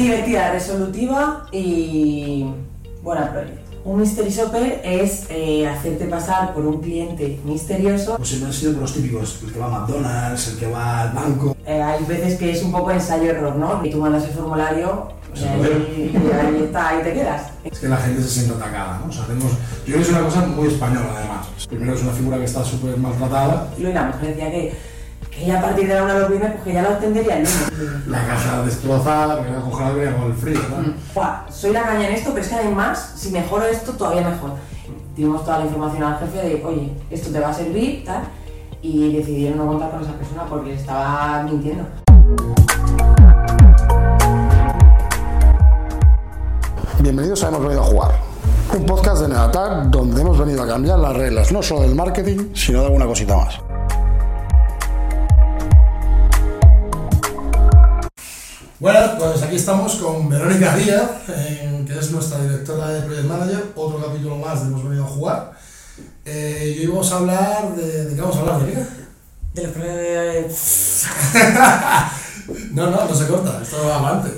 Divertida, resolutiva y buena proyecto. Un mystery shopper es eh, hacerte pasar por un cliente misterioso. Pues siempre han sido por los típicos, el que va a McDonald's, el que va al banco. Eh, hay veces que es un poco ensayo-error, ¿no? Y tú mandas el formulario y Sí, ahí, y ahí está, ahí te quedas. Es que la gente se siente atacada, ¿no? O sea, tenemos... Yo creo que es una cosa muy española, además. Primero es una figura que está súper maltratada. Y la mujer decía que, que ella a partir de la una de los viernes, pues que ya la obtendría el lunes. La casa destrozada, que va a congelar venía con el frío, ¿no? Buah, soy la caña en esto, pero es que además, si mejoro esto, todavía mejor. Dimos toda la información al jefe de, oye, esto te va a servir, tal, y decidieron no contar con esa persona porque estaba mintiendo. Bienvenidos a Hemos Venido a Jugar, un podcast de Neatac donde hemos venido a cambiar las reglas no solo del marketing, sino de alguna cosita más. Bueno, pues aquí estamos con Verónica Díaz, eh, que es nuestra directora de Project Manager, otro capítulo más de Hemos Venido a Jugar. Eh, y hoy vamos a hablar de... ¿De qué vamos a hablar, Verónica? De los problemas... No, no, no se corta, esto va adelante.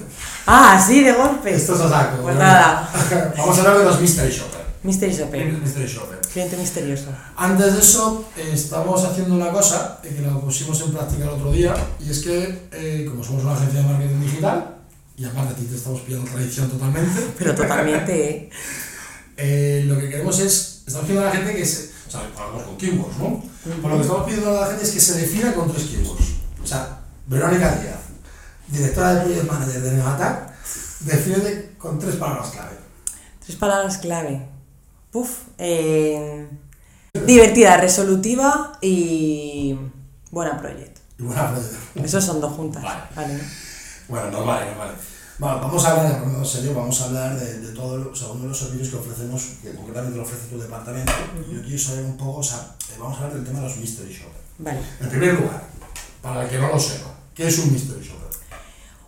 Ah, sí, de golpe. Esto es a saco. Pues nada. Vamos a hablar de los Mystery Shopper. Mystery Shopper. Mystery Shopper. Cliente misterioso. Antes de eso, eh, estamos haciendo una cosa eh, que la pusimos en práctica el otro día, y es que, eh, como somos una agencia de marketing digital, y aparte a ti te estamos pidiendo tradición totalmente, Pero totalmente, ¿eh? eh, lo que queremos es, estamos pidiendo a la gente que se, o sea, hablamos con keywords, ¿no? Lo que estamos pidiendo a la gente es que se defina con tres keywords. O sea, Verónica Díaz, directora de Project Manager de Negatac, define con tres palabras clave. Tres palabras clave. Puf. eh, divertida, resolutiva y buena proyecto. Y buena proyecto. Esos son dos juntas. Vale. Vale, ¿no? Bueno, no vale, no vale. Bueno, vamos a hablar, en serio, vamos a hablar de, de todo, lo- o sea, uno de los servicios que ofrecemos, que concretamente lo ofrece tu departamento. Yo quiero saber un poco, o sea, eh, vamos a hablar del tema de los mystery shoppers. Vale. En primer lugar, para el que no lo sepa, ¿qué es un mystery shopper?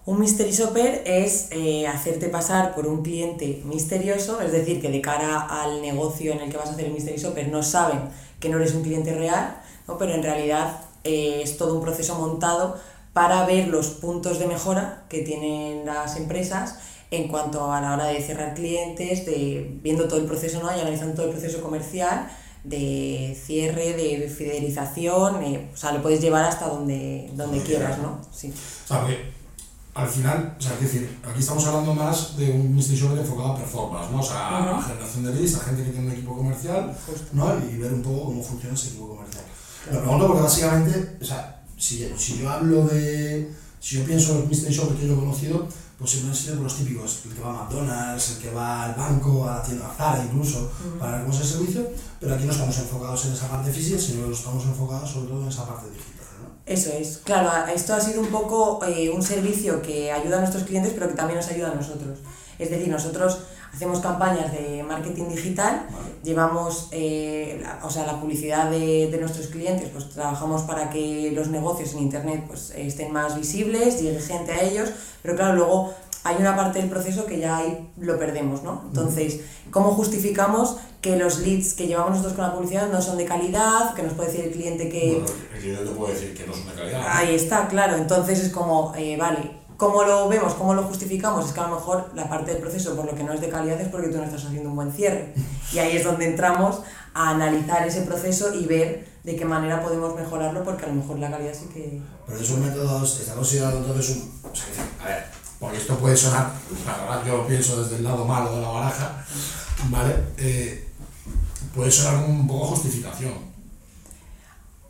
Un mystery shopper es eh, hacerte pasar por un cliente misterioso, es decir, que de cara al negocio en el que vas a hacer el mystery shopper no saben que no eres un cliente real, ¿no? pero en realidad eh, es todo un proceso montado para ver los puntos de mejora que tienen las empresas en cuanto a la hora de cerrar clientes, de viendo todo el proceso ¿no? y analizando todo el proceso comercial de cierre, de fidelización, eh, o sea, lo puedes llevar hasta donde, donde quieras, ¿no? Sí. O sea, al final, o sea, es decir, aquí estamos hablando más de un mystery shopper enfocado a performance, ¿no? O sea, a generación de leads, a gente que tiene un equipo comercial, Justo. ¿no? Y ver un poco cómo funciona ese equipo comercial. Lo pregunto porque básicamente, o sea, si, si yo hablo de. Si yo pienso en los mystery shoppers que yo he conocido, pues siempre han sido los típicos: el que va a McDonald's, el que va al banco, a la tienda Zara incluso, para ver cómo es el servicio, pero aquí no estamos enfocados en esa parte física, sino que estamos enfocados sobre todo en esa parte digital. Eso es, claro, esto ha sido un poco eh, un servicio que ayuda a nuestros clientes, pero que también nos ayuda a nosotros. Es decir, nosotros hacemos campañas de marketing digital, Vale. llevamos, eh, la- o sea, la publicidad de, de nuestros clientes, pues trabajamos para que los negocios en Internet pues, estén más visibles, llegue gente a ellos, pero claro, luego hay una parte del proceso que ya ahí lo perdemos, ¿no? Entonces, ¿cómo justificamos que los leads que llevamos nosotros con la publicidad no son de calidad, que nos puede decir el cliente que... Bueno, el cliente puede decir que no es una calidad. ¿no? Ahí está, claro. Entonces es como, eh, vale, ¿cómo lo vemos? ¿Cómo lo justificamos? Es que a lo mejor la parte del proceso por lo que no es de calidad es porque tú no estás haciendo un buen cierre. Y ahí es donde entramos a analizar ese proceso y ver de qué manera podemos mejorarlo porque a lo mejor la calidad sí que... Pero esos métodos está considerado entonces un. O sea, porque esto puede sonar, la verdad yo pienso desde el lado malo de la baraja, ¿vale? Eh, puede sonar un poco justificación.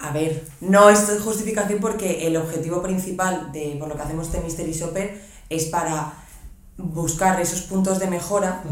A ver, no es justificación porque el objetivo principal de por lo que hacemos este Mystery Shopper es para buscar esos puntos de mejora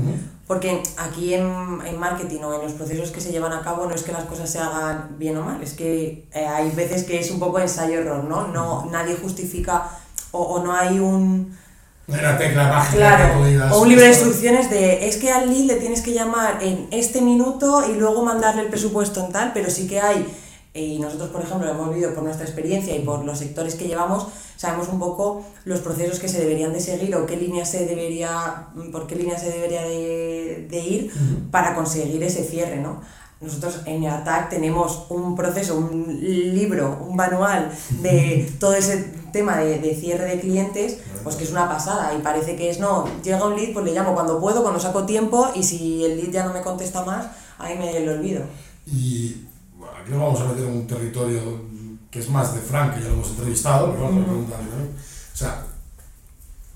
Porque aquí en, en marketing o en los procesos que se llevan a cabo no es que las cosas se hagan bien o mal, es que eh, hay veces que es un poco ensayo-error, ¿no? no Nadie justifica o, o no hay un... Una tecla mágica que Claro, digas, o un libro de instrucciones de es que al lead le tienes que llamar en este minuto y luego mandarle el presupuesto en tal, pero sí que hay, eh, y nosotros por ejemplo lo hemos vivido por nuestra experiencia y por los sectores que llevamos, sabemos un poco los procesos que se deberían de seguir o qué línea se debería, por qué línea se debería de, de ir para conseguir ese cierre, ¿no? Nosotros en ATAC tenemos un proceso, un libro, un manual de todo ese tema de, de, cierre de clientes, pues que es una pasada y parece que es, no, llega un lead, pues le llamo cuando puedo, cuando saco tiempo y si el lead ya no me contesta más, ahí me lo olvido. Y bueno, aquí nos vamos a meter en un territorio que es más de Frank, que ya lo hemos entrevistado, pero vamos a O sea,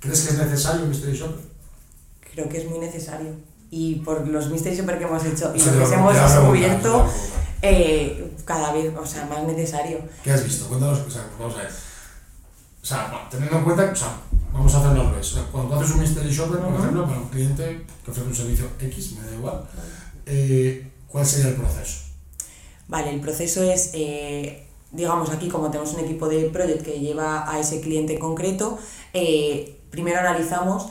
¿crees que es necesario un Mystery Shopper? Creo que es muy necesario. Y por los Mystery Shopper que hemos hecho y lo que hemos descubierto, eh, cada vez, o sea, más necesario. ¿Qué has visto? Cuéntanos, o sea, vamos a ver. O sea, teniendo en cuenta, o sea, vamos a hacerlo al revés. O sea, cuando tú haces un Mystery Shopper, por ejemplo, para un cliente que ofrece un servicio X, me da igual, eh, ¿cuál sería el proceso? Vale, el proceso es, eh, digamos aquí como tenemos un equipo de project que lleva a ese cliente concreto, eh, primero analizamos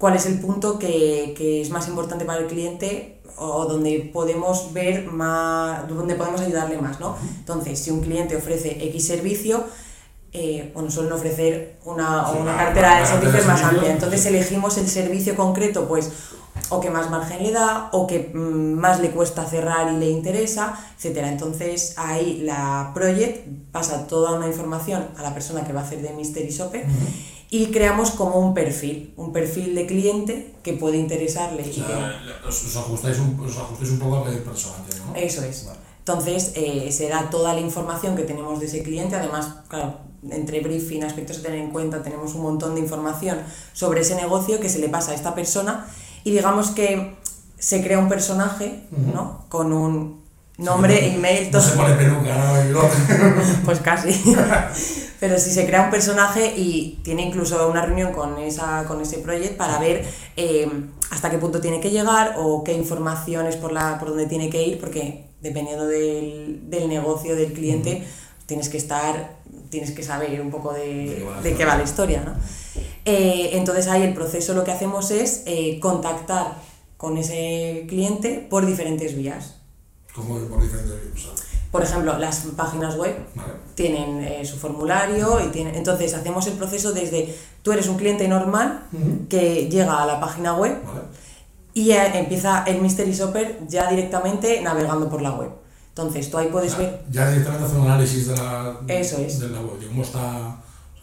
cuál es el punto que, que, es más importante para el cliente o donde podemos ver más, donde podemos ayudarle más, ¿no? Entonces, si un cliente ofrece X servicio, eh, bueno, suelen ofrecer una, una cartera de servicios más amplia. Entonces elegimos el servicio concreto, pues o que más margen le da, o que mm, más le cuesta cerrar y le interesa, etcétera. Entonces ahí la project pasa toda una información a la persona que va a hacer de Mystery Shopper y creamos como un perfil, un perfil de cliente que puede interesarle. O sea, os, ajustáis un, os ajustáis un poco a la persona, ¿no? Eso es. Entonces eh, se da toda la información que tenemos de ese cliente, además, claro, entre briefing, aspectos a tener en cuenta, tenemos un montón de información sobre ese negocio que se le pasa a esta persona y digamos que se crea un personaje, ¿no? Con un nombre, email, todo. No se pone peluca, ¿no? pues casi. Pero si se crea un personaje y tiene incluso una reunión con, esa, con ese proyecto para ver eh, hasta qué punto tiene que llegar o qué informaciones por, la, por donde tiene que ir, porque dependiendo del, del negocio del cliente, tienes que estar, tienes que saber un poco de, de qué va la historia, ¿no? Eh, entonces ahí el proceso lo que hacemos es eh, contactar con ese cliente por diferentes vías. ¿Cómo por diferentes vías? Por ejemplo, las páginas web tienen eh, su formulario y tienen, entonces hacemos el proceso desde tú eres un cliente normal que llega a la página web y empieza el Mystery Shopper ya directamente navegando por la web. Entonces tú ahí puedes ver... Ya directamente hacer un análisis de la, Eso es. de la web, de cómo está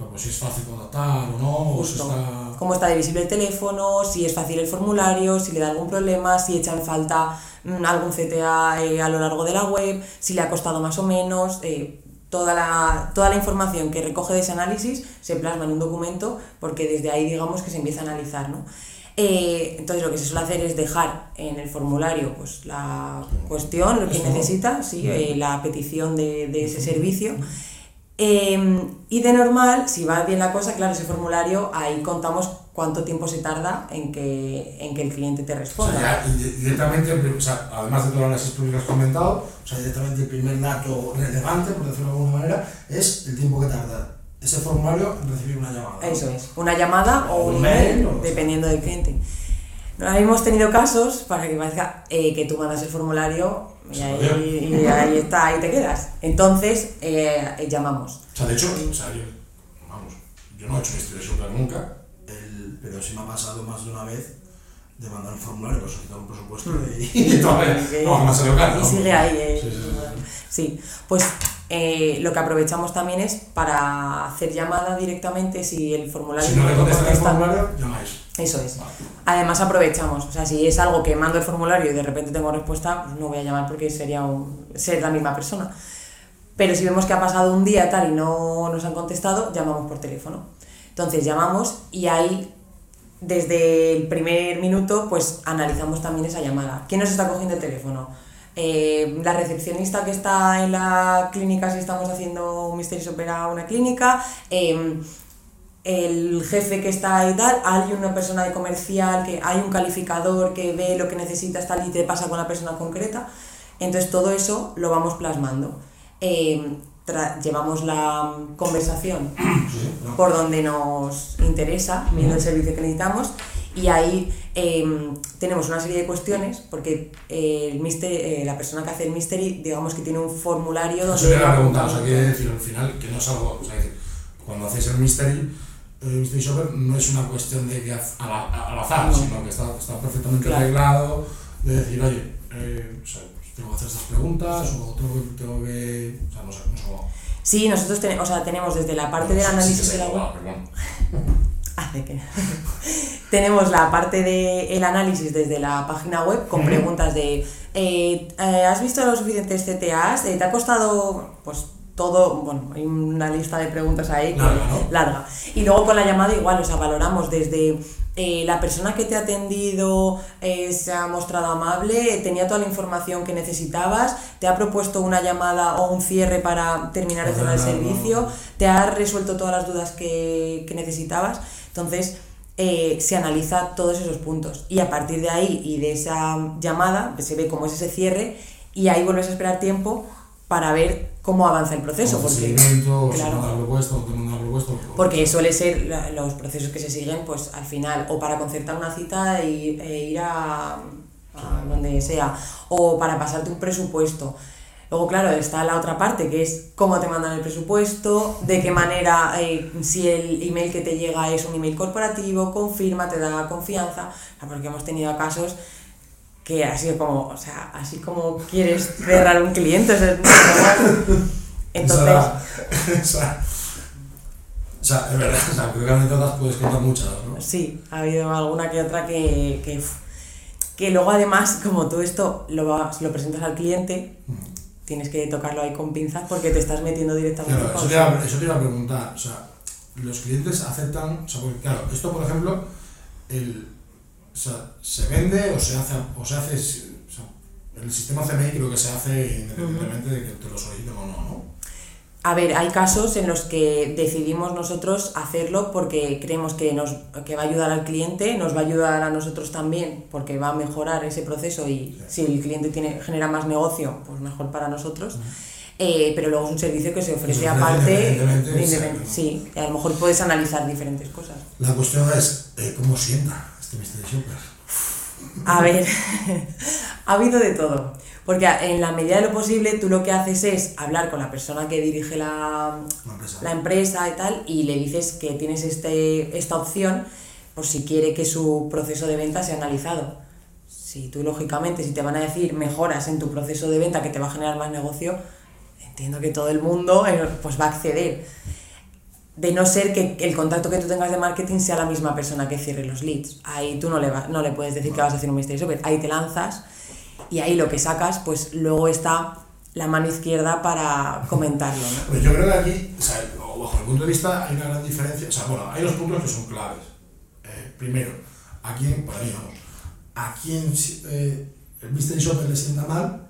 pues si es fácil contactar o no, o si está... Cómo está de visible el teléfono, si es fácil el formulario, si le da algún problema, si echa en falta mm, algún CTA eh, a lo largo de la web, si le ha costado más o menos. Eh, toda, la, toda la información que recoge de ese análisis se plasma en un documento porque desde ahí digamos que se empieza a analizar. ¿no? Eh, entonces lo que se suele hacer es dejar en el formulario pues, la cuestión, lo que necesita, sí, la petición de, de ese servicio. Em, y de normal, si va bien la cosa, claro, ese formulario, ahí contamos cuánto tiempo se tarda en que, en que el cliente te responda. O sea, directamente, o sea, además de todas las análisis que has comentado, o sea, directamente el primer dato relevante, por decirlo de alguna manera, es el tiempo que tarda ese formulario en recibir una llamada. Eso es, una llamada o, un email, dependiendo del cliente. hemos tenido casos, para que parezca, eh, que tú mandas el formulario y ahí, está, ahí te quedas. Entonces, eh, llamamos. O sea, de hecho, o sea, yo, vamos, yo no he hecho Shopper nunca, el, pero sí me ha pasado más de una vez de mandar un formulario para solicitar un presupuesto mm. y, y todavía no, me ha Y sigue ahí. Eh. Sí, sí, sí. pues eh, lo que aprovechamos también es para hacer llamada directamente si el formulario... Si no le contestan el formulario, llamáis. Eso es. Además aprovechamos, o sea, si es algo que mando el formulario y de repente tengo respuesta, pues no voy a llamar porque sería un, ser la misma persona. Pero si vemos que ha pasado un día tal y no nos han contestado, llamamos por teléfono. Entonces llamamos y ahí, desde el primer minuto, pues analizamos también esa llamada. ¿Quién nos está cogiendo el teléfono? Eh, la recepcionista que está en la clínica si estamos haciendo un Mystery Opera una clínica, eh, el jefe que está ahí tal, hay una persona de comercial, que hay un calificador que ve lo que necesitas tal y te pasa con la persona concreta. Entonces todo eso lo vamos plasmando. Em, llevamos la conversación por donde nos interesa, viendo el servicio que necesitamos, y ahí em, tenemos una serie de cuestiones, porque el eh, la persona que hace el mystery, digamos que tiene un formulario donde... Eso era pregunta, o sea, quiere decir al final que no es algo, o sea, cuando hacéis el mystery, el Mystery Shopper no es una cuestión de que al, azar, sino que está, está perfectamente arreglado, de decir, oye, eh, o sea, tengo que hacer estas preguntas o tengo que, tengo que o sea, no sé, no sé cómo. Sí, nosotros ten- o sea, tenemos desde la parte del Sí, sí análisis sé de la web. Hace que. Tenemos la parte del análisis desde la página web con preguntas de eh, eh, ¿has visto los suficientes CTAs? Eh, ¿Te ha costado pues todo? Bueno, hay una lista de preguntas ahí que- Larga, ¿no? larga. Y luego con la llamada igual, o sea, valoramos desde eh, la persona que te ha atendido eh, se ha mostrado amable, tenía toda la información que necesitabas, te ha propuesto una llamada o un cierre para terminar de cerrar el ¿no? servicio, te ha resuelto todas las dudas que, que necesitabas. Entonces, eh, se analiza todos esos puntos. Y a partir de ahí y de esa llamada, pues, se ve cómo es ese cierre y ahí vuelves a esperar tiempo para ver cómo avanza el proceso. Porque, claro. manda la propuesta, o te manda la propuesta. o- porque suele ser la- los procesos que se siguen, pues al final, o para concertar una cita e ir a, a donde sea, o para pasarte un presupuesto. Luego, claro, está la otra parte, que es cómo te mandan el presupuesto, de qué manera, eh, si el email que te llega es un email corporativo, confirma, te da confianza, porque hemos tenido casos que así como, o sea, así como quieres cerrar un cliente, o sea, es normal. Entonces, o sea, es verdad, o sea, creo que anécdotas puedes contar muchas, ¿no? Sí, ha habido alguna que otra que, que, que luego además, como tú esto lo, vas- lo presentas al cliente, tienes que tocarlo ahí con pinzas porque te estás metiendo directamente Claro, eso te, iba, eso te iba a preguntar, o sea, los clientes aceptan, o sea, porque claro, esto por ejemplo, el, o sea, se vende o se hace, o se hace, o sea, el sistema CMI creo que se hace independientemente de que te lo soliciten o no, ¿no? A ver, hay casos en los que decidimos nosotros hacerlo porque creemos que nos que va a ayudar al cliente, nos va a ayudar a nosotros también porque va a mejorar ese proceso y si el cliente tiene, genera más negocio, pues mejor para nosotros. Eh, pero luego es un servicio que se ofrece ofrece aparte, independientemente, independ- sí. sí, a lo mejor puedes analizar diferentes cosas. La cuestión es, eh, ¿cómo sienta A ver, ha habido de todo. Porque en la medida de lo posible tú lo que haces es hablar con la persona que dirige la, Una empresa. la empresa y tal y le dices que tienes este, esta opción por si quiere que su proceso de venta sea analizado. Si tú, lógicamente, si te van a decir mejoras en tu proceso de venta que te va a generar más negocio, entiendo que todo el mundo eh, pues va a acceder. De no ser que el contacto que tú tengas de marketing sea la misma persona que cierre los leads. Ahí tú no le, va- no le puedes decir que vas a hacer un mystery shopper. Ahí te lanzas y ahí lo que sacas, pues luego está la mano izquierda para comentarlo. ¿no? Pues yo creo que aquí, o sea, o bajo el punto de vista, hay una gran diferencia. O sea, bueno, hay dos puntos que son claves. Eh, primero, a quién, para mí, vamos, a quién eh, el mystery shopper le sienta mal,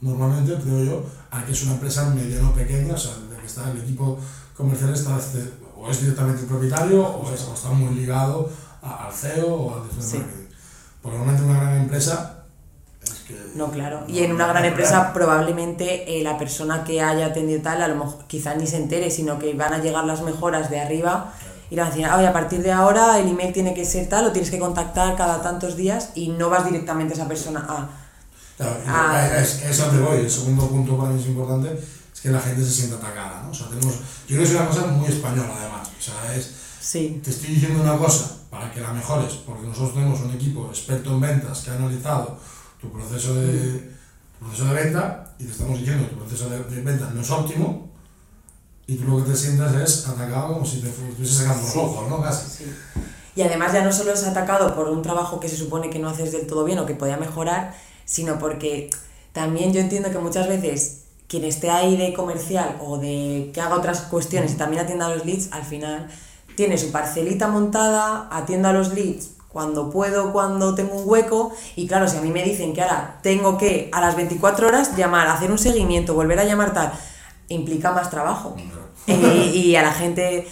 normalmente, creo yo, a que es una empresa mediana o pequeña, o sea, de que está el equipo comercial está este- o es directamente el propietario o, es- o está muy ligado a- al CEO o al director de Sí. marketing. Porque normalmente una gran empresa es que... No, claro. Y no- en una no- gran no- empresa probablemente eh, la persona que haya atendido tal, a lo mejor quizás ni se entere, sino que van a llegar las mejoras de arriba y le van a decir, oye, a partir de ahora el email tiene que ser tal o tienes que contactar cada tantos días y no vas directamente a esa persona a... Claro, y Ah. es, es a donde voy. El segundo punto para mí es importante es que la gente se sienta atacada. ¿no? O sea, tenemos, yo creo que es una cosa muy española además. O sea, es, Sí, te estoy diciendo una cosa para que la mejores, porque nosotros tenemos un equipo experto en ventas que ha analizado tu proceso de, tu proceso de venta y te estamos diciendo que tu proceso de, de venta no es óptimo y tú lo que te sientas es atacado como si te estuvieses sacando los ojos, ¿no? Casi. sí. Y además ya no solo es atacado por un trabajo que se supone que no haces del todo bien o que podía mejorar, sino porque también yo entiendo que muchas veces quien esté ahí de comercial o de que haga otras cuestiones y también atienda a los leads, al final tiene su parcelita montada, atiendo a los leads cuando puedo, cuando tengo un hueco y claro, si a mí me dicen que ahora tengo que a las 24 horas llamar, hacer un seguimiento, volver a llamar tal, implica más trabajo. Y, y a la gente,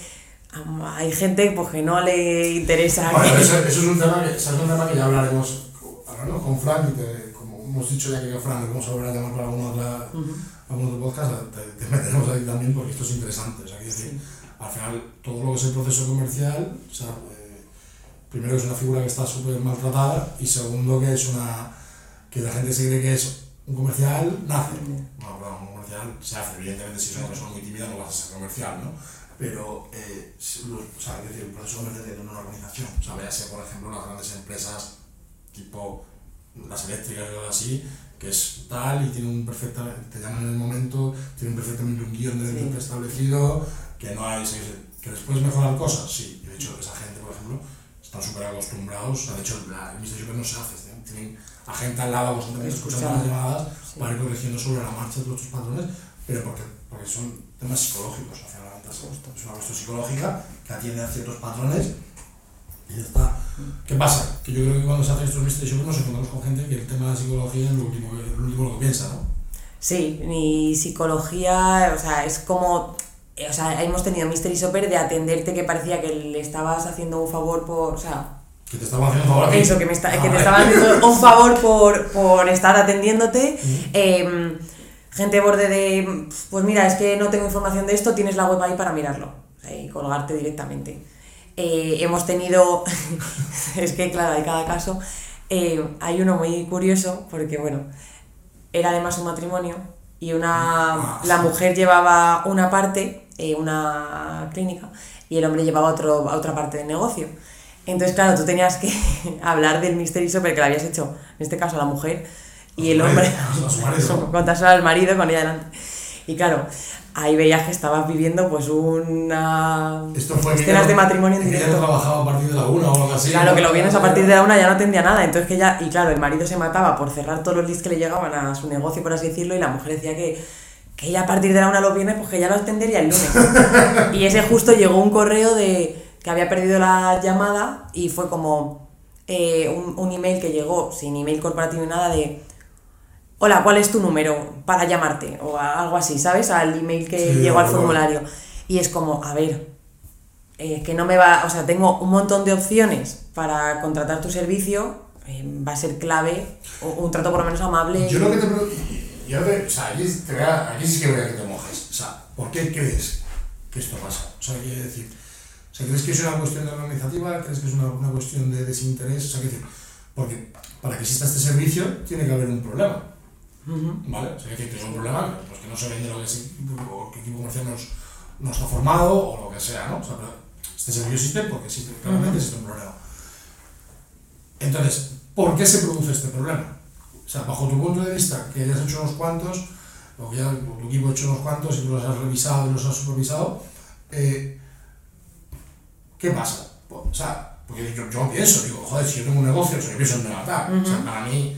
hay gente pues, que no le interesa. Bueno, que- eso, eso es un tema que, es un tema que ya hablaremos, hablaremos con Fran y te- como hemos dicho ya que con Fran le vamos a volver a llamar para alguna otra, algún otro podcast, te, te meteremos ahí también porque esto es interesante. O sea, quiero decir, al final todo lo que es el proceso comercial, o sea, eh, primero que es una figura que está súper maltratada y segundo que es una que la gente se cree que es un comercial, nace. No, claro, un comercial se hace, evidentemente si es una persona muy tímida no vas a ser comercial, ¿no? Pero, eh, o sea, es decir, el proceso comercial de una organización, o sea, véase por ejemplo las grandes empresas tipo las eléctricas y así, que es tal y tiene un perfecto, te llaman en el momento, tienen perfectamente un guion de Sí. establecido, que no hay, que después mejorar cosas, sí, y de hecho esa gente, por ejemplo, están súper acostumbrados, de hecho la, el Mystery Shopper no se hace, ¿eh? tienen a gente al lado constantemente escuchando las llamadas Sí. para ir corrigiendo sobre la marcha todos estos patrones, pero porque, porque son temas psicológicos, al final es una cuestión psicológica que atiende a ciertos patrones y ya está. ¿Qué pasa? Que yo creo que cuando se hacen estos mystery shoppers nos encontramos con gente que el tema de la psicología es lo último, lo último que piensa, ¿no? Sí, ni psicología, o sea, es como. eh, O sea, hemos tenido Mystery Shopper de atenderte que parecía que le estabas haciendo un favor por. O sea, Que te estaba haciendo un favor eso, que, me está, que te Ah, estaba haciendo un favor por, por estar atendiéndote. Em, gente borde de. Pues mira, es que no tengo información de esto, tienes la web ahí para mirarlo. O sea, y colgarte directamente. Eh, hemos tenido. es que, claro, hay cada caso. Eh, hay uno muy curioso, porque bueno, era además un matrimonio y una Ah, la mujer llevaba una parte, eh, una clínica, y el hombre llevaba otro, otra parte del negocio. Entonces, claro, tú tenías que hablar del mystery shopper que le habías hecho, en este caso a la mujer, y el hombre, contárselo al marido con ella delante. Y claro, ahí veías que estabas viviendo pues una... Esto fue escenas de matrimonio en directo. trabajaba a partir de la una o algo así. Claro, ¿no? que lo vienes a partir de la una ya no entendía nada, entonces que ya, y claro, el marido se mataba por cerrar todos los leads que le llegaban a su negocio, por así decirlo, y la mujer decía que, que ella a partir de la una los viernes, pues que ya lo atendería el lunes. y ese justo llegó un correo de que había perdido la llamada y fue como eh, un, un email que llegó sin email corporativo ni nada de hola, ¿cuál es tu número para llamarte? O algo así, ¿sabes? Al email que Sí, llegó al formulario. Y es como, a ver, eh, que no me va, o sea, tengo un montón de opciones para contratar tu servicio, eh, va a ser clave, o- un trato por lo menos amable. Yo lo que te pregunto, yo te, o sea, aquí, te voy a- aquí sí que voy a que te mojes. O sea, ¿por qué crees que esto pasa? O sea, quiero decir, o sea, ¿crees que es una cuestión de organizativa? ¿Crees que es una, una cuestión de desinterés? O sea, quiero decir, porque para que exista este servicio tiene que haber un problema. ¿Vale? O sea, que es un problema pues, que no se vende lo que es, o que el equipo comercial nos, no está formado o lo que sea, ¿no? O sea, pero este servicio existe porque existe, claramente Ujú. existe un problema. Entonces, ¿por qué se produce este problema? O sea, bajo tu punto de vista, que hayas hecho unos cuantos, o que ya tu equipo ha hecho unos cuantos y tú los has revisado y los has supervisado, eh, ¿qué pasa? O sea, porque yo, yo pienso, digo, joder, si yo tengo un negocio, o sea, yo pienso en levantar. O sea, para mí,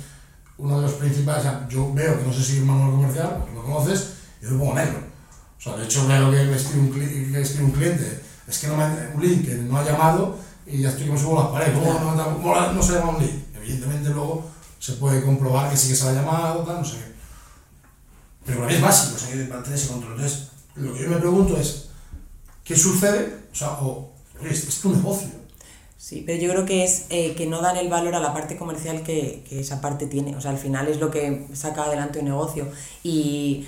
uno de los principales, yo veo que no sé seguir manual comercial, porque lo conoces, y yo lo pongo negro. O sea, de hecho veo que escribe un, que un cliente, es que no me un link que no ha llamado y ya estoy que me subo las paredes. ¿Cómo, no, no, cómo no se llama un link? Evidentemente luego se puede comprobar que sí que se ha llamado, tal, no sé qué. Pero para mí es básico, o sea, que para tener ese control. Entonces, lo que yo me pregunto es, ¿qué sucede? O sea, o, oye, es, es tu negocio. Sí, pero yo creo que es eh, que no dan el valor a la parte comercial que, que esa parte tiene. O sea, al final es lo que saca adelante un negocio. Y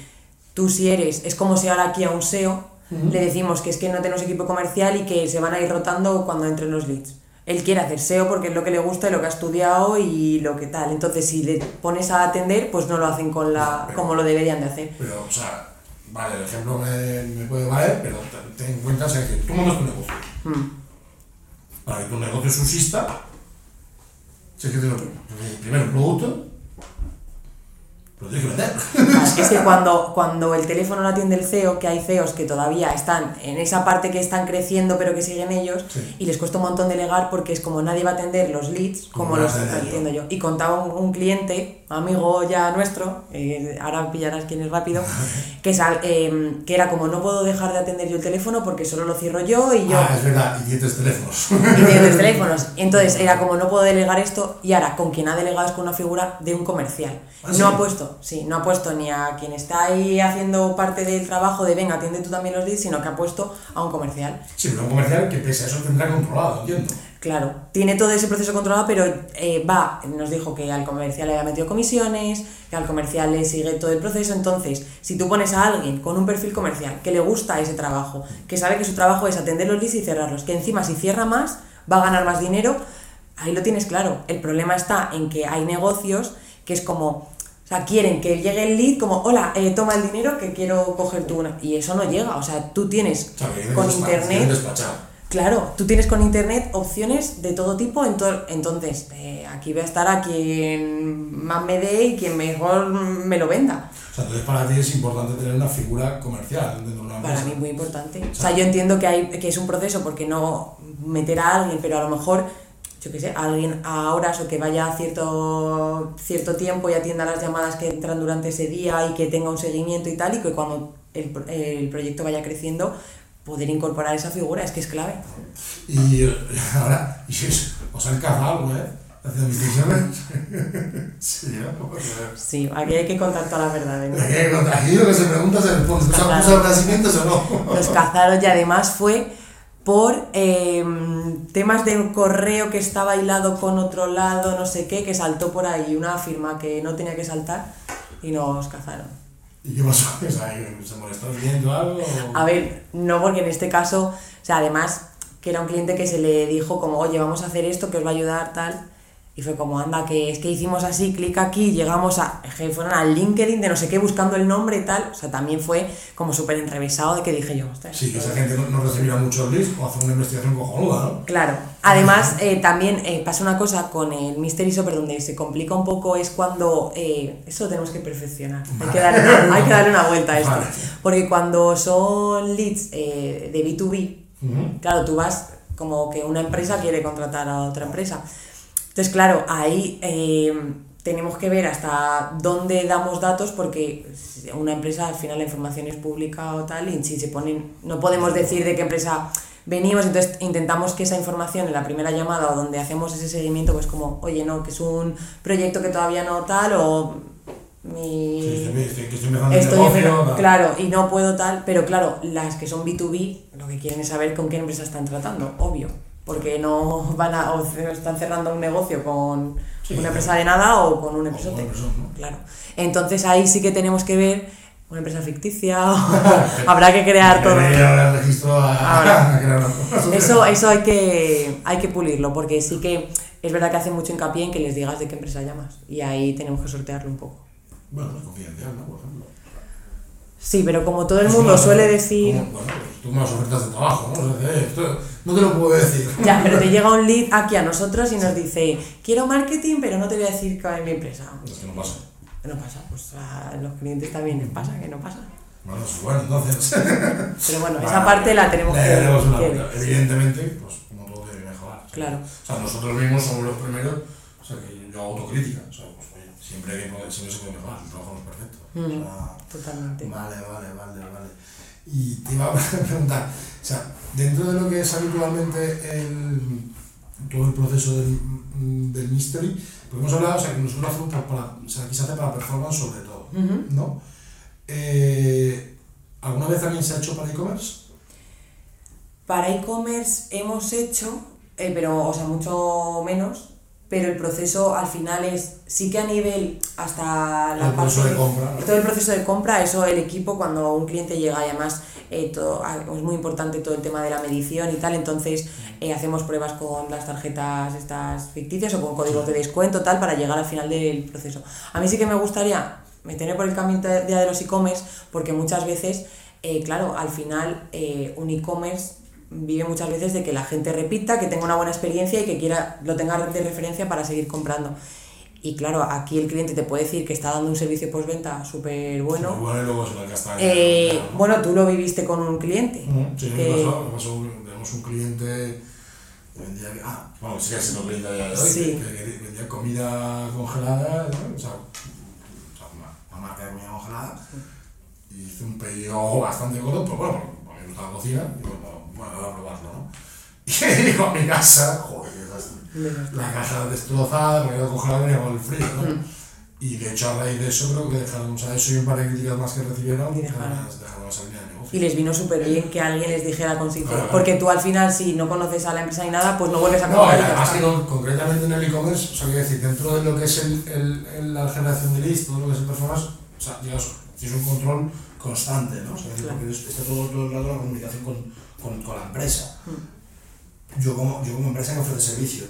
tú si eres, es como si ahora aquí a un SEO Ujú. le decimos que es que no tenemos equipo comercial y que se van a ir rotando cuando entren los leads. Él quiere hacer SEO porque es lo que le gusta y lo que ha estudiado y lo que tal. Entonces, si le pones a atender, pues no lo hacen con la, Pero- como lo deberían de hacer. Pero, o sea, vale, el ejemplo me, me puede valer, pero ten- ten en cuenta, o sea, que tú montas tu negocio. Mm. Para que tu negocio subsista, si es que tienes primero un producto, lo tienes que vender. Es que cuando, cuando el teléfono lo atiende el CEO, que hay CEOs que todavía están en esa parte que están creciendo pero que siguen ellos, Sí. y les cuesta un montón delegar porque es como nadie va a atender los leads como Como los yo. atiendo yo. Y contaba un, un cliente, amigo ya nuestro, eh, ahora pillarás quién es rápido, que, sal- em, que era como no puedo dejar de atender yo el teléfono porque solo lo cierro yo y yo... Ah, es verdad, y tienes teléfonos. y tiene tres teléfonos. Entonces era como no puedo delegar esto y ahora con quien ha delegado es con una figura de un comercial. ¿Ah, no sí? ha puesto, sí, no ha puesto ni a quien está ahí haciendo parte del trabajo de venga, atiende tú también los leads, sino que ha puesto a un comercial. Sí, pero un comercial que pese a eso tendrá controlado, entiendo. Claro, tiene todo ese proceso controlado, pero eh, va, nos dijo que al comercial le había metido comisiones, que al comercial le sigue todo el proceso. Entonces, si tú pones a alguien con un perfil comercial que le gusta ese trabajo, que sabe que su trabajo es atender los leads y cerrarlos, que encima si cierra más va a ganar más dinero, ahí lo tienes claro. El problema está en que hay negocios que es como, o sea, quieren que llegue el lead como, hola, eh, toma el dinero que quiero coger tú una. Y eso no llega, o sea, tú tienes O sea, que con internet. Claro, tú tienes con internet opciones de todo tipo, ento- entonces eh, aquí voy a estar a quien más me dé y quien mejor me lo venda. O sea, entonces para ti es importante tener una figura comercial dentro de una Para empresa. mí muy importante. O sea, yo entiendo que, hay, que es un proceso porque no meter a alguien, pero a lo mejor, yo qué sé, a alguien a horas o que vaya a cierto, cierto tiempo y atienda las llamadas que entran durante ese día y que tenga un seguimiento y tal, y que cuando el, el proyecto vaya creciendo, poder incorporar esa figura es que es clave. Y eh, ahora, y os, os han cazado ¿eh? Haciendo misiones. sí, ¿no? Pues, eh, Sí, aquí hay que contar toda la verdad. ¿eh? Eh, contra- Aquí lo que se pregunta se responde. ¿Tú Claro. has acusado nacimientos o no? Los cazaron y además fue por eh, temas de correo que estaba hilado con otro lado, no sé qué, que saltó por ahí una firma que no tenía que saltar y nos cazaron. ¿Y qué pasó? ¿Se molestó viendo algo? A ver, no porque en este caso, o sea, además que era un cliente que se le dijo como, oye, vamos a hacer esto que os va a ayudar, tal. Y fue como, anda, que es que hicimos así, clic aquí, llegamos a, es que fueron al LinkedIn de no sé qué buscando el nombre y tal. O sea, también fue como súper enrevesado de que dije yo, ostras. Sí, que esa gente no, no recibirá muchos leads o hacer una investigación cojonuda, ¿no? Claro. Además, eh, también eh, pasa una cosa con el Mystery Shopper donde se complica un poco es cuando eh, eso lo tenemos que perfeccionar. Hay que darle una, hay que darle una vuelta a esto. Porque cuando son leads eh, de B2B, Ujú. claro, tú vas como que una empresa quiere contratar a otra empresa. Entonces, claro, ahí eh, tenemos que ver hasta dónde damos datos porque una empresa al final la información es pública o tal y si se ponen, no podemos decir de qué empresa venimos, entonces intentamos que esa información en la primera llamada o donde hacemos ese seguimiento, pues como, oye, no, que es un proyecto que todavía no tal o mi... Sí, estoy, negocio. claro, y no puedo tal, pero claro, las que son B2B lo que quieren es saber con qué empresa están tratando, obvio, porque no van a, o están cerrando un negocio con Sí. una empresa de nada o con un ¿no? Claro. Entonces ahí sí que tenemos que ver una empresa ficticia, o habrá que crear todo. Eso, eso hay que, hay que pulirlo, porque sí que es verdad que hace mucho hincapié en que les digas de qué empresa llamas, y ahí tenemos que sortearlo un poco. Bueno, es confidencial, ¿no? Por ejemplo. Sí, pero como todo el mundo suele decir... Bueno, pues tú me das ofertas de trabajo, ¿no? O sea, eh, esto no te lo puedo decir. Ya, pero te llega un lead aquí a nosotros y nos dice, quiero marketing, pero no te voy a decir cuál es mi empresa. Es que no pasa. No pasa, pues a los clientes también les pasa, que no pasa. Bueno, pues bueno, entonces. Pero bueno, esa parte la tenemos que... una que- vuelta. Evidentemente, pues como todo debe mejorar. Claro. O sea, nosotros mismos somos los primeros, o sea, que yo hago autocrítica. O sea, pues oye, siempre que siempre se puede mejorar, el trabajo no es perfecto. O Mm. sea, Totalmente. Vale, vale, vale, vale. Y te iba a preguntar, o sea, dentro de lo que es habitualmente el, todo el proceso del, del mystery, pues hemos hablado, o sea, que nosotros hacemos para, para- o sea, aquí se hace para performance sobre todo. ¿no? Eh, ¿Alguna vez también se ha hecho para e-commerce? Para e-commerce hemos hecho, eh, pero, o sea, mucho menos, pero el proceso al final es, sí que a nivel hasta la El proceso parte de compra. Todo el proceso de compra, eso el equipo cuando un cliente llega y además eh, todo, ah, es muy importante todo el tema de la medición y tal, entonces eh, hacemos pruebas con las tarjetas estas ficticias o con códigos de descuento tal para llegar al final del proceso. A mí sí que me gustaría meterme por el camino de, de los e-commerce porque muchas veces, eh, claro, al final eh, un e-commerce vive muchas veces de que la gente repita, que tenga una buena experiencia y que quiera lo tenga de referencia para seguir comprando. Y claro, aquí el cliente te puede decir que está dando un servicio postventa súper bueno. Muy bueno y luego se. Eh, ¿no? bueno, tú lo viviste con un cliente. Ujú, Sí, que- me pasó, me pasó, tenemos un cliente que vendía, ah, bueno, sigue siendo cliente a día de hoy, Sí. que, que vendía comida congelada, ¿no? o sea, una marca de comida congelada, y hice un pedido bastante gordo, pero bueno, porque me gusta la cocina, y bueno, bueno, voy a probarlo, ¿no? Y llego a mi casa, joder. La caja destrozada, porque iba congelada venía con el frío, ¿no? Mm. Y de hecho, a raíz de eso, creo que dejaron, o sea, eso y un par de críticas más que recibieron, dejaron. dejaron, línea de negocio. Y les vino súper bien que alguien les dijera con sinceridad. Claro. Porque tú al final, si no conoces a la empresa ni nada, pues no vuelves a No, comprar. ya además que con- concretamente en el e-commerce, o sea, quiero decir, dentro de lo que es el, el, el- la generación de leads, todo lo que es el performance, o sea, digamos, tienes un control constante, ¿no? O sea, Claro. porque es- está todo, todo el rato la comunicación con, con, con la empresa. Mm. Yo como, yo como empresa que ofrece servicio,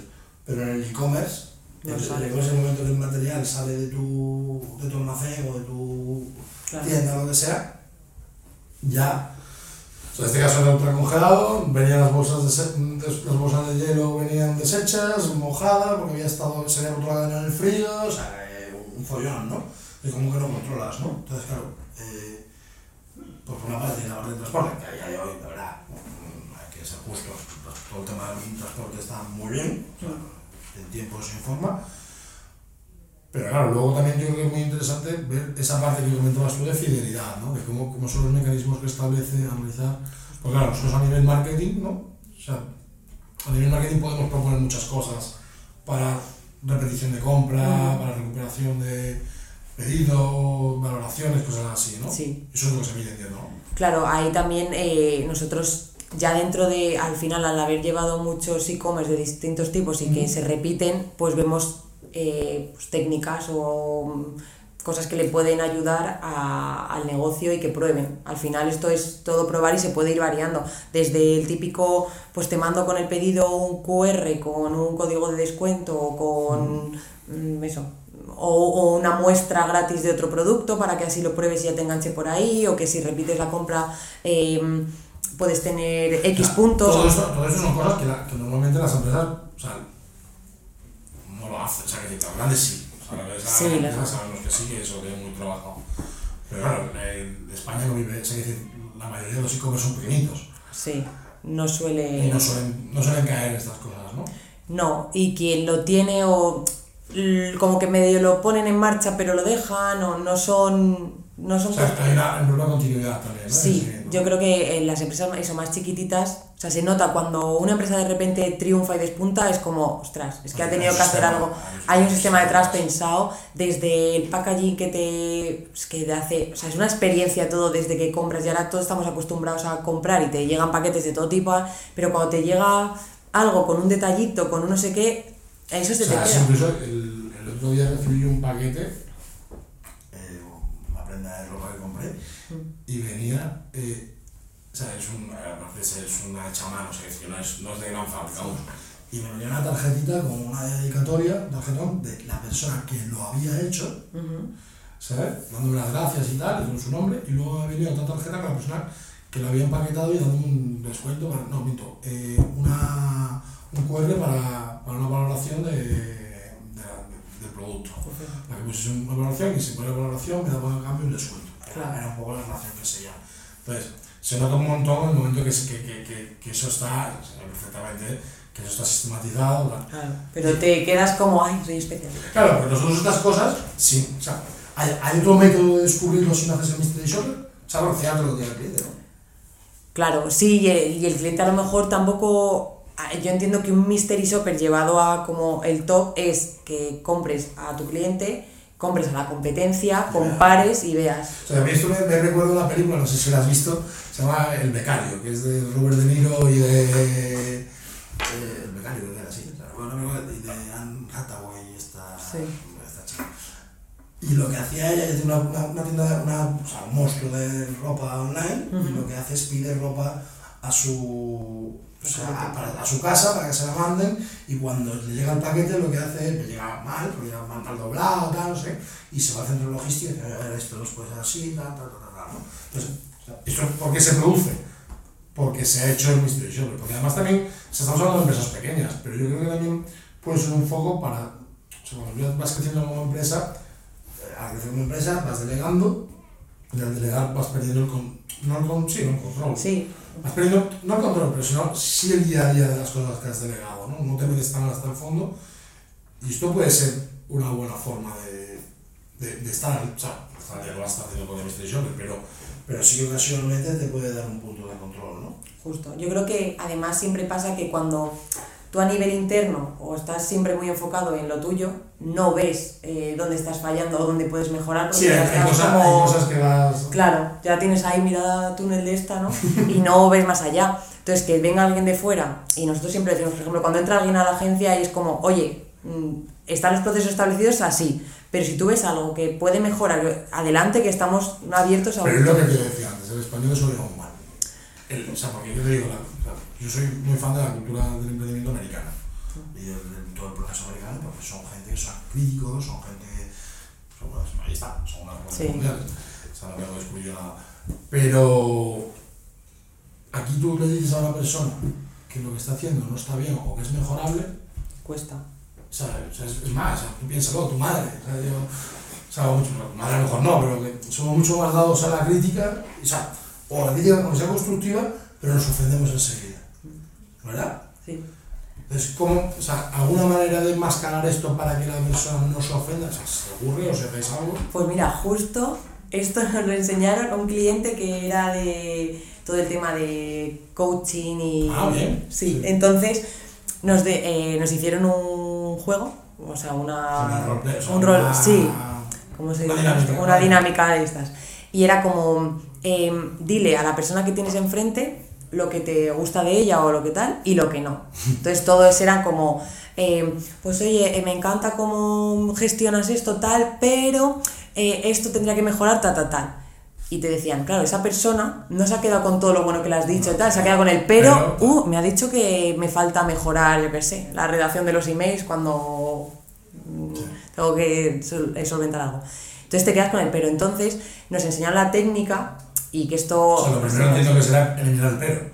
pero en el e-commerce, No en el momento que material sale de tu, de tu almacén o de tu Claro. tienda o lo que sea, ya en este caso era ultracongelado, venían las bolsas de, las bolsas de hielo venían deshechas, mojadas, porque había estado, se había en el frío, o sea, eh, un follón, ¿no? Y como que no controlas, ¿no? Entonces, claro, eh, pues por una parte tiene la parte de transporte, que a día de hoy, de verdad, mm, hay que ser justos, todo el tema del transporte está muy bien, o sea, en tiempo se informa, pero claro, luego también yo creo que es muy interesante ver esa parte que comentabas tú de fidelidad, ¿no? De cómo, cómo son los mecanismos que establece, analizar. Porque claro, nosotros a nivel marketing, ¿no? O sea, a nivel marketing podemos proponer muchas cosas para repetición de compra, para recuperación de pedido, valoraciones, cosas así, ¿no? Sí. Eso es lo que se mide, entiendo, ¿no? Claro, ahí también eh, nosotros ya dentro de, al final, al haber llevado muchos e-commerce de distintos tipos y que se repiten, pues vemos eh, pues, técnicas o mm, cosas que le pueden ayudar al negocio y que prueben. Al final esto es todo probar y se puede ir variando. Desde el típico, pues te mando con el pedido un QR con un código de descuento o con mm, eso. O, una muestra gratis de otro producto para que así lo pruebes y ya te enganche por ahí, o que si repites la compra em, puedes tener X puntos. Todo eso, todo eso son cosas que, que normalmente las empresas, o sea, lo hace, o sea, que los grandes sí. O sea, las sí, empresas sabemos que sí, que eso tiene muy trabajado. Pero claro, en España no vive, la mayoría de los e-commerce son pequeñitos. Sí, no suele... Y no suelen, no suelen caer estas cosas, ¿no? No, y quien lo tiene o como que medio lo ponen en marcha pero lo dejan o no son no son o sea, hay una, una continuidad también ¿no? sí, yo creo que en las empresas son más chiquititas o sea, se nota cuando una empresa de repente triunfa y despunta, es como, ostras, es que ha tenido que hacer algo. Hay un sistema detrás pensado, desde el packaging que te, que te hace, o sea, es una experiencia todo desde que compras y ahora todos estamos acostumbrados a comprar y te llegan paquetes de todo tipo, pero cuando te llega algo con un detallito, con un no sé qué, eso se o sea, te queda. Incluso el, el, otro día recibí un paquete, eh, una prenda de ropa que compré, mm. y venía... Eh, o sea, es, un, es una hecha mano, o sea, no es, no es de gran fábrica Y me venía una tarjetita con una dedicatoria, tarjetón, de la persona que lo había hecho, ¿sabes? Dándome las gracias y tal, con su nombre, y luego me venía otra tarjeta con la persona que lo había empaquetado y dándome un descuento, para, no, minto, eh, una, un QR para, para una valoración de, de, del producto. Para que pusiese una valoración y si pone la valoración me daba a cambio un descuento. Claro. Era un poco la relación que se llama. Entonces, se nota un montón en el momento que, que, que, que eso está, perfectamente, que eso está sistematizado. Claro, pero te quedas como, ay, soy especial. Claro, pero nosotros estas cosas, sí, o sea, ¿hay, hay otro método de descubrirlo si no haces el Mystery Shopper? Saber lo que tiene el cliente, ¿no? Claro, sí, y el, y el cliente a lo mejor tampoco yo entiendo que un mystery shopper llevado a como el top es que compres a tu cliente compres a la competencia, compares y veas. O sea, a mí esto me, me recuerda una película, no sé si la has visto, se llama El Becario, que es de Robert De Niro y de... Eh, el Becario, creo que era así, y de Anne Hathaway, esta, sí. esta chica. Y lo que hacía ella, ella tiene una, una, una tienda, una, o sea, un monstruo de ropa online, uh -huh. y lo que hace es pide ropa a su o sea, para, a su casa para que se la manden y cuando le llega el paquete lo que hace es, le llega mal, porque llega mal, mal doblado, tal, no sé, y se va al centro logístico y dice, a ver, esto los puede ser así, tal, tal, tal, tal, ¿no? Entonces, ¿esto por qué se produce? Porque se ha hecho el Mystery Shopper, porque además también se estamos hablando de empresas pequeñas, pero yo creo que también puede ser un foco para, o sea, cuando vas creciendo como empresa, eh, al crecer como empresa vas delegando, y al delegar vas perdiendo el, con, no el, con, sí, el control. Sí has perdido, no el control, pero sino sí el día a día de las cosas que has delegado, ¿no? No te metes tan hasta el fondo. Y esto puede ser una buena forma de, de, de estar, o sea, ya lo está haciendo con Shopper, pero, pero sí que ocasionalmente te puede dar un punto de control, ¿no? Justo. Yo creo que además siempre pasa que cuando tú a nivel interno o estás siempre muy enfocado en lo tuyo, no ves eh, dónde estás fallando o dónde puedes mejorar. Sí, hay, cosas, que vas... Claro, ya tienes ahí mirada túnel de esta, ¿no? y no ves más allá. Entonces, que venga alguien de fuera, y nosotros siempre decimos, por ejemplo, cuando entra alguien a la agencia y es como, oye, mm, están los procesos establecidos así, pero si tú ves algo que puede mejorar, adelante, que estamos abiertos a... Pero es lo que te decía antes, el español es un mal. El, o sea, porque yo te digo, la, yo soy muy fan de la cultura del emprendimiento americana y de, todo el proceso americano porque son gente, son críticos, son gente, son, bueno, ahí está, son unas sí. mundiales, o sea, no que descubrir nada. Pero aquí tú le dices a una persona que lo que está haciendo no está bien o que es mejorable, Cuesta. O sea, es, es más, o sea, tú piénsalo, tu madre, o sea, yo, o sea, mucho, tu madre a lo mejor no, pero que somos mucho más dados a la crítica, o sea, o a la crítica como sea constructiva, pero nos ofendemos enseguida, ¿verdad? Sí. Entonces, ¿cómo, o sea, alguna manera de enmascarar esto para que la persona no se ofenda? O sea, ¿se ocurre o se hacéis algo? Pues mira, justo esto nos lo enseñaron a un cliente que era de todo el tema de coaching y... Ah, bien. Sí, Sí. entonces nos, de- eh, nos hicieron un juego, o sea, una... Una o sea, un rol, una- sí, ¿cómo se Una dice? dinámica. Una dinámica de estas. Y era como, em, dile a la persona que tienes enfrente lo que te gusta de ella o lo que tal y lo que no. Entonces todo eso era como, em, pues oye, eh, me encanta cómo gestionas esto tal, pero eh, esto tendría que mejorar tal, tal, tal. Y te decían, claro, esa persona no se ha quedado con todo lo bueno que le has dicho y tal, se ha quedado con el pero, Pero- uh, me ha dicho que me falta mejorar, yo qué sé, la redacción de los emails cuando mm, tengo que sol- eh, solventar algo. Entonces te quedas con el pero. Entonces nos enseñaron la técnica y que esto... O sea, lo primero entiendo que será eliminar el pero.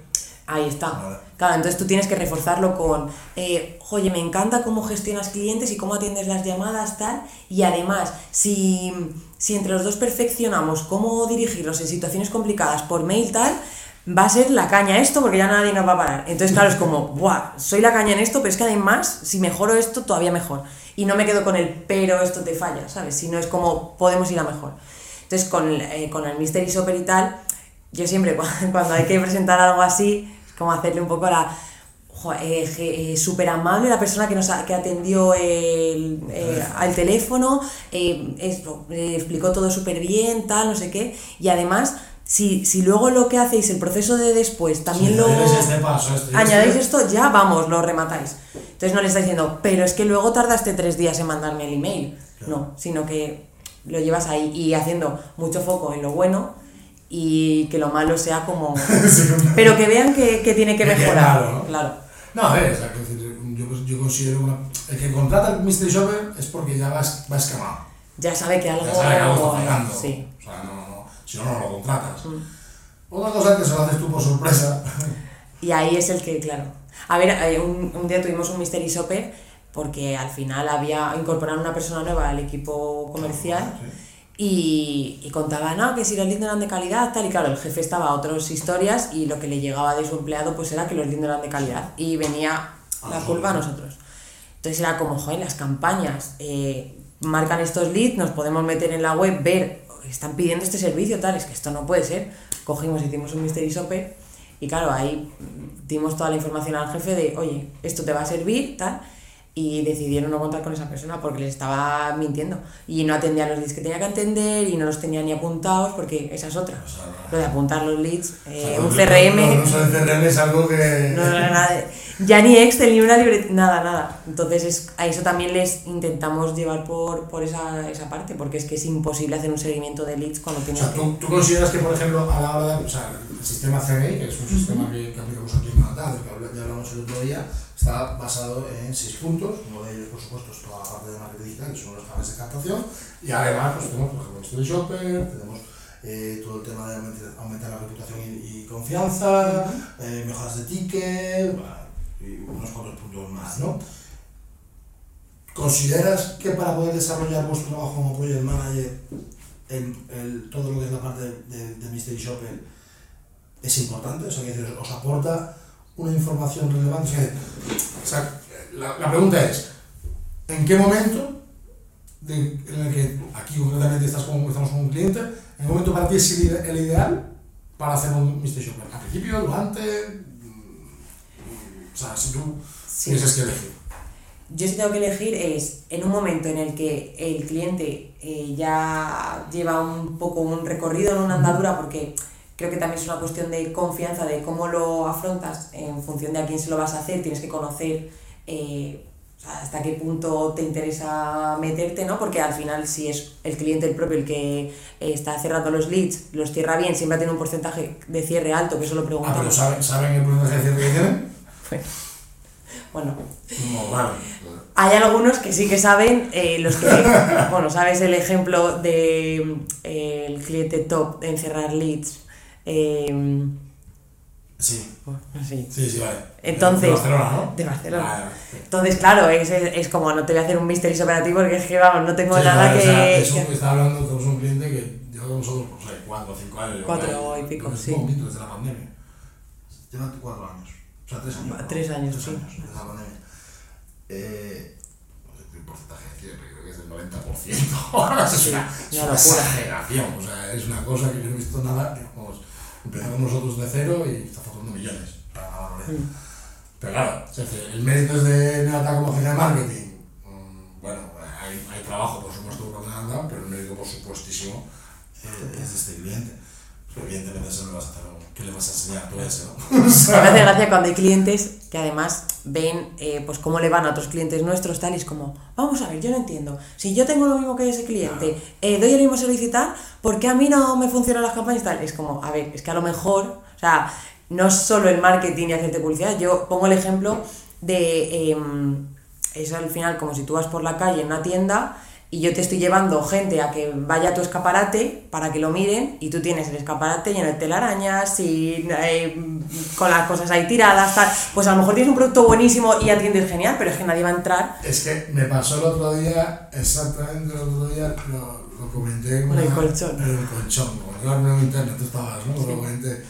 Ahí está. Vale. Claro, entonces tú tienes que reforzarlo con, eh, oye, me encanta cómo gestionas clientes y cómo atiendes las llamadas, tal. Y además, si, si entre los dos perfeccionamos cómo dirigirlos en situaciones complicadas por mail, tal, va a ser la caña esto porque ya nadie nos va a parar. Entonces, claro, es como, ¡buah! Soy la caña en esto, pero es que además, si mejoro esto, todavía mejor. Y no me quedo con el pero esto te falla, ¿sabes? Sino es como, podemos ir a mejor. Entonces, con, eh, con el Mystery Shopper y tal, yo siempre cu- cuando hay que presentar algo así, es como hacerle un poco la... eh, súper amable la persona que nos que atendió el, eh, al teléfono, eh, eh, explicó todo súper bien, tal, no sé qué, y además, si, si luego lo que hacéis, el proceso de después, también Si lo... este paso, este este, esto, ya vamos, lo rematáis. Entonces no le estáis diciendo, pero es que luego tardaste tres días en mandarme el email. No, sino que lo llevas ahí y haciendo mucho foco en lo bueno y que lo malo sea como... Pero que vean que, que tiene que mejorar. claro, ¿no? Claro. No, a ver, o sea, yo, yo considero una, el que contrata al Mystery Shopper es porque ya va, es- va escamado. Ya sabe que algo... Ya sabe que algo está. Sí. O sea, no, no, si no, no lo contratas. Mm. Otra cosa que se lo haces tú por sorpresa. Y ahí es el que, claro. A ver, eh, un, un día tuvimos un Mystery Shopper porque al final había incorporado una persona nueva al equipo comercial. Sí. Y, y contaba, no, que si los no eran de calidad, tal, y claro, el jefe estaba a otras historias y lo que le llegaba de su empleado pues era que los leads no eran de calidad y venía A la culpa a nosotros. Entonces era como, joder, las campañas eh, marcan estos leads, nos podemos meter en la web, ver, están pidiendo este servicio, tal, es que esto no puede ser. Cogimos, hicimos un mystery shopper y claro, ahí dimos toda la información al jefe de, oye, esto te va a servir, tal, y decidieron no contar con esa persona porque les estaba mintiendo y no atendía los leads que tenía que atender y no los tenía ni apuntados porque esa es otra. O sea, Lo de apuntar los leads, eh, o un CRM, No, no, uso el CRM es algo que. no, nada ya ni Excel ni una libreta, nada, nada. Entonces es, a eso también les intentamos llevar por, por esa, esa parte porque es que es imposible hacer un seguimiento de leads cuando O tienes sea, que... ¿tú, tú consideras que, por ejemplo, a la hora de. O sea, el sistema CMI, que es un sistema que, que aplicamos aquí en Canadá, que ya hablamos el otro día, está basado en seis puntos. Uno de ellos, por supuesto, es toda la parte de marketing digital, que son los canales de captación. Y además, pues tenemos, por ejemplo, Mystery Shopper, tenemos eh, todo el tema de aumentar, aumentar la reputación y, y confianza, eh, mejoras de ticket, bueno, y unos cuantos puntos más, ¿no? ¿Consideras que para poder desarrollar vuestro trabajo como project manager, el, el- todo lo que es la parte de, de, de Mystery Shopper es importante? O sea, que os aporta una información relevante. O sea, la, la pregunta es, ¿en qué momento, de- en el que aquí concretamente estás con, estamos con un cliente, en qué momento para ti es el, ide- el ideal para hacer un Mystery Shopper? ¿Al principio, durante? Mm, O sea, si tú Sí. tienes que elegir. Yo si tengo que elegir es en un momento en el que el cliente eh, ya lleva un poco un recorrido en una andadura, porque creo que también es una cuestión de confianza, de cómo lo afrontas en función de a quién se lo vas a hacer, tienes que conocer eh, o sea, hasta qué punto te interesa meterte, ¿no? Porque al final si es el cliente el propio el que eh, está cerrando los leads, los cierra bien, siempre tiene un porcentaje de cierre alto, que eso lo Ah, pero. ¿saben, ¿saben el porcentaje de cierre que tienen? Bueno, No, vale. Hay algunos que sí que saben, eh, los que, bueno, sabes el ejemplo de eh, el cliente top en cerrar leads, eh, Sí. Sí. Sí, sí, vale. Entonces- De Barcelona, ¿no? De Barcelona. Vale, vale. Entonces, claro, es, es, es como no te voy a hacer un mystery operativo porque es que, vamos, no tengo Sí, nada vale, que... o sea, es un- que- está hablando, tenemos un cliente que lleva con nosotros, no sé, cuatro o cinco años. Cuatro y pico, sí. No, desde la pandemia. Lleva cuatro años. O sea, tres años. Tres años, Tres sí. años, desde la pandemia. Eh, no qué porcentaje de cierre, creo que es del 90%. Ahora es Sí, una, una es una exageración. O sea, es una cosa que yo no he visto nada. Digamos, empezó con nosotros de cero y está facturando millones. Una barbaridad. Mm. Pero claro, el mérito es de Neata como agencia de marketing. Mm, Bueno, hay, hay trabajo, por supuesto, con Neata, pero el mérito, por supuestísimo, eh, es de este cliente. Pero evidentemente eso no lo vas a hacer. ¿Qué le vas a enseñar tú a ese? ¿no? O Me hace gracia cuando hay clientes que además ven eh, pues cómo le van a otros clientes nuestros tal y es como, vamos a ver, yo no entiendo. Si yo tengo lo mismo que ese cliente, eh, doy el mismo tal, ¿por qué a mí no me funcionan las campañas y tal? Es como, a ver, es que a lo mejor, o sea, no es solo el marketing y hacerte publicidad. Yo pongo el ejemplo de em, eso al final, como si tú vas por la calle en una tienda y yo te estoy llevando gente a que vaya a tu escaparate para que lo miren y tú tienes el escaparate lleno de telarañas y eh, con las cosas ahí tiradas, tal. Pues a lo mejor tienes un producto buenísimo y atiendes genial, pero es que nadie va a entrar es que me pasó el otro día, exactamente el otro día, lo, lo comenté Con el colchón. En el colchón, yo en internet, tú estabas, ¿no? Lo comenté,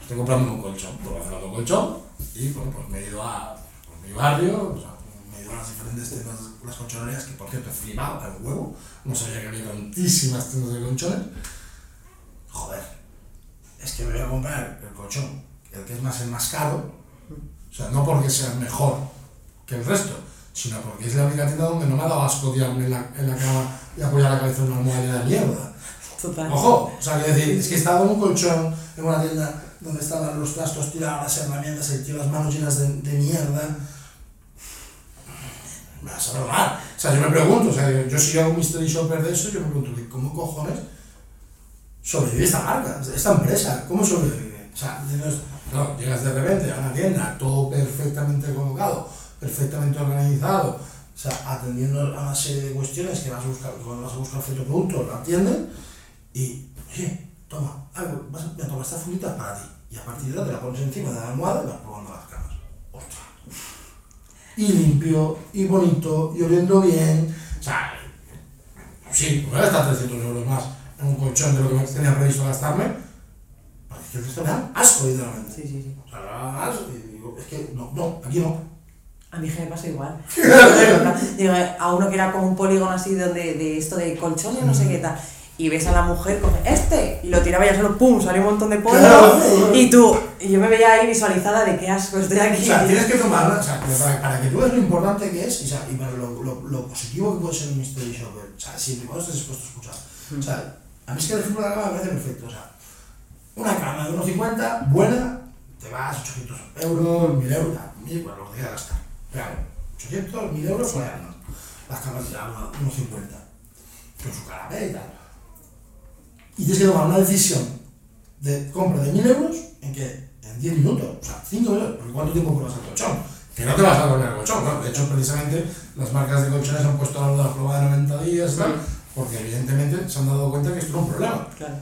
estoy comprando un colchón, por hacer un colchón, y bueno, pues me he ido a por mi barrio, o sea, me he ido a las diferentes tiendas, las colchonerías, que por cierto he flipado al huevo, no sabía que había tantísimas tiendas de colchones. Joder, es que me voy a comprar el colchón, el que es más el más caro, o sea, no porque sea mejor que el resto, sino porque es la única tienda donde no me ha dado asco tirarme en la, en la cama y apoyar la cabeza en una almohada de mierda. total. Ojo, o sea, quiero decir, es que estaba en un colchón en una tienda donde estaban los trastos tirados, las herramientas, el tío las manos llenas de, de mierda. Me vas a robar. O sea, yo me pregunto, o sea, yo, si hago un mystery shopper de eso, yo me pregunto, ¿cómo cojones sobrevive esta marca, esta empresa? ¿Cómo sobrevive? O sea, llegas de repente a una tienda, todo perfectamente colocado, perfectamente organizado, o sea, atendiendo a una serie de cuestiones que vas a buscar, cuando vas a buscar cierto producto, lo atienden y, oye, toma, algo, vas a, mira, toma esta fundita para ti. Y a partir de ahí te la pones encima de la almohada y vas probando las camas. Y limpio, y bonito, y oliendo bien. O sea, sí, voy a gastar 300 euros más en un colchón de lo que tenía previsto gastarme. Porque es que me da asco, literalmente. Sí, sí, sí. O sea, asco y digo, es que no, no, aquí no. A mí que me pasa igual. Digo, a uno que era como un polígono así donde, de esto de colchones, no sé qué tal. Y ves a la mujer con este, y lo tiraba ya solo, ¡pum! salió un montón de polvo. Claro. Y tú, y yo me veía ahí visualizada de qué asco estoy O aquí. sea, tienes que tomarla, o sea, para, para que tú veas lo importante que es y, o sea, y para lo, lo, lo positivo que puede ser un mystery shopper. O sea, siempre y cuando estés dispuesto a escuchar. O sea, a mí es que el ejemplo de la cama me parece perfecto. O sea, una cama de 1,50, buena, te vas 800 euros, 1000 euros, ya, 1000, bueno, lo que quieras gastar. Claro, 800, 1000 euros, pues ya no. Las camas ya 1,50, con su canapé y tal. Y tienes que tomar una decisión de compra de 1000 euros en que en 10 minutos, o sea, 5 minutos, porque ¿cuánto tiempo pruebas el colchón? Que no te vas a dormir el colchón, ¿no? De hecho, precisamente las marcas de colchones han puesto la nueva prueba de 90 días tal, porque evidentemente se han dado cuenta que esto era un problema. Claro.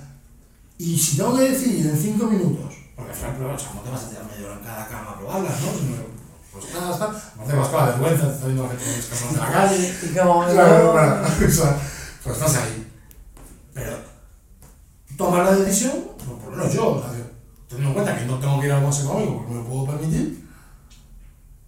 Y si tengo que decidir en 5 minutos, porque pruebas, o sea, no te vas a tirar media hora en cada cama a probarlas, ¿no? Pues nada, está. Aparte vas con la vergüenza, te está viendo la gente escapando de la calle. Y como. Claro, bueno, o sea, pues estás ahí. Pero tomar la decisión, pues por lo menos yo, o sea, teniendo en cuenta que no tengo que ir a algo más económico porque me lo puedo permitir,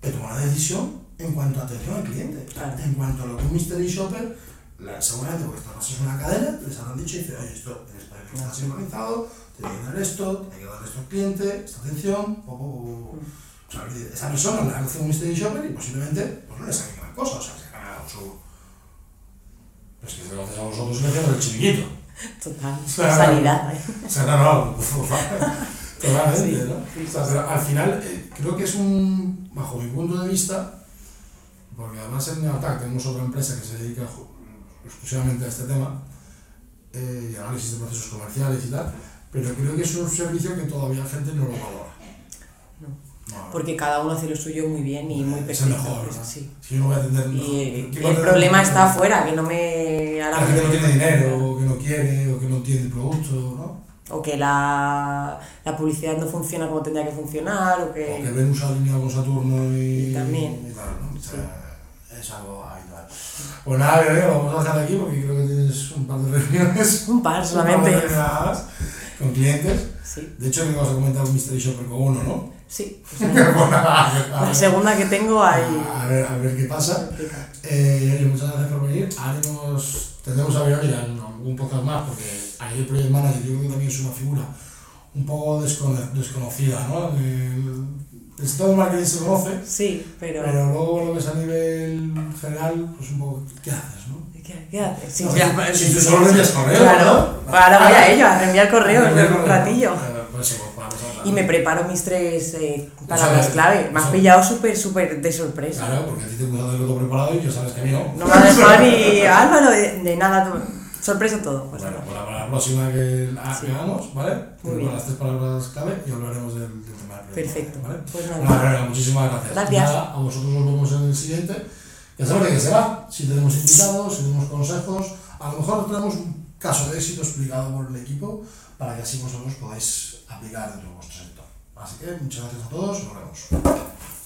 he tomado la decisión en cuanto a atención al cliente. Claro. En cuanto a lo que un mystery shopper, la, seguramente porque esto es una cadena, les habrán dicho y dice, oye, esto en España no está sincronizado, tiene que dar esto, tiene que dar esto al cliente, esta atención, po, po, po, po. O sea, esa persona le hace un mystery shopper y posiblemente pues no le saque gran cosa, o sea, se gana su... Pues que se lo haces a vosotros y le hacemos el chiringuito. Total. Sanidad, ¿eh? O sea, no, no. Totalmente, Sí, ¿no? sí. O sea, pero al final, eh, creo que es un, bajo mi punto de vista, porque además en Neotac tenemos otra empresa que se dedica exclusivamente a este tema, eh, y análisis de procesos comerciales y tal, pero creo que es un servicio que todavía la gente no lo valora. No. No, Porque cada uno hace lo suyo muy bien y muy es perfecto. mejor, pues, ¿no? sí. Si yo no voy a atender... ¿qué y el problema está afuera, que no me hará La gente que no tiene dinero, o que no quiere, o que no tiene el producto, ¿no? o que la, la publicidad no funciona como tendría que funcionar, o que... O que Venus ha alineado con Saturno y... Y también. y claro, ¿no? O sea, Es algo habitual. Pues nada, bebé, vamos a dejar aquí porque creo que tienes un par de reuniones. Un par un par de solamente. con clientes. Sí, De hecho, que vas a comentar un Mystery Shopper con uno, ¿no? Sí. Pues La segunda que tengo ahí... a ver, a ver qué pasa. Eh, muchas gracias por venir. Haremos, tendremos a ver ya un podcast más, porque ahí el Project Manager yo creo que también es una figura un poco descono- desconocida, ¿no? El, del marketing se conoce, Sí, pero... pero luego lo ves a nivel general, pues un poco, ¿qué haces, no? ¿Qué, qué haces? Sí, No, ya, si tú solo envías correo, Claro, ¿no? ahora voy a ello, a reenviar correos Enviar en un ratillo. Pues Y me preparo mis tres eh, palabras es, clave. Me has pillado súper, súper de sorpresa. Claro, porque a ti te gusta tenerlo todo preparado y ya sabes que a mí no. No me ha dejado ni Álvaro de, de nada. Sorpresa todo. Pues Bueno, pues para la próxima que ha- Sí. hagamos, ¿vale? Muy Te bien. con las tres palabras clave y hablaremos del, del tema Perfecto. ¿vale? Pues Bueno, nada. Lorena, muchísimas gracias. Gracias. Nada, a vosotros os vemos en el siguiente. Ya sabéis de qué será. Si tenemos invitados, si tenemos consejos, a lo mejor tenemos un caso de éxito explicado por el equipo para que así vosotros podáis aplicar dentro de vuestro sector. Así que muchas gracias a todos nos vemos.